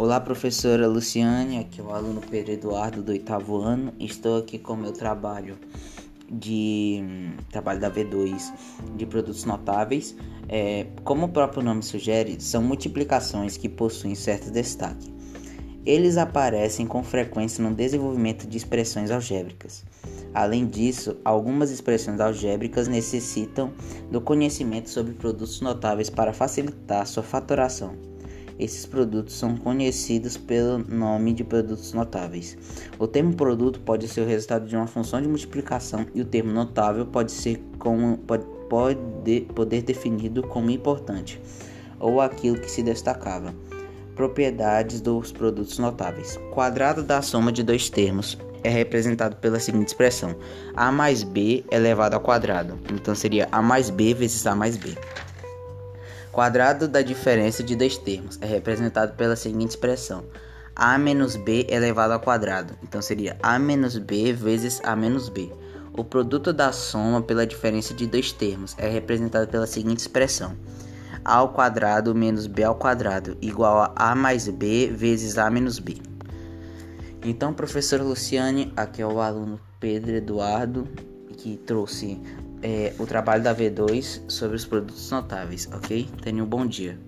Olá, professora Luciane, aqui é o aluno Pedro Eduardo do oitavo ano. Estou aqui com meu trabalho de trabalho da V2 de produtos notáveis. É, como o próprio nome sugere, são multiplicações que possuem certo destaque. Eles aparecem com frequência no desenvolvimento de expressões algébricas. Além disso, algumas expressões algébricas necessitam do conhecimento sobre produtos notáveis para facilitar sua fatoração. Esses produtos são conhecidos pelo nome de produtos notáveis. O termo produto pode ser o resultado de uma função de multiplicação e o termo notável pode ser como pode, pode poder definido como importante ou aquilo que se destacava. Propriedades dos produtos notáveis. Quadrado da soma de dois termos é representado pela seguinte expressão: a mais b elevado ao quadrado. Então seria a mais b vezes a mais b. Quadrado da diferença de dois termos é representado pela seguinte expressão: a menos b elevado ao quadrado. Então seria a menos b vezes a menos b. O produto da soma pela diferença de dois termos é representado pela seguinte expressão: a ao quadrado menos b ao quadrado igual a a mais b vezes a menos b. Então, professor Luciane, aqui é o aluno Pedro Eduardo que trouxe é, o trabalho da V2 sobre os produtos notáveis, ok? Tenha um bom dia.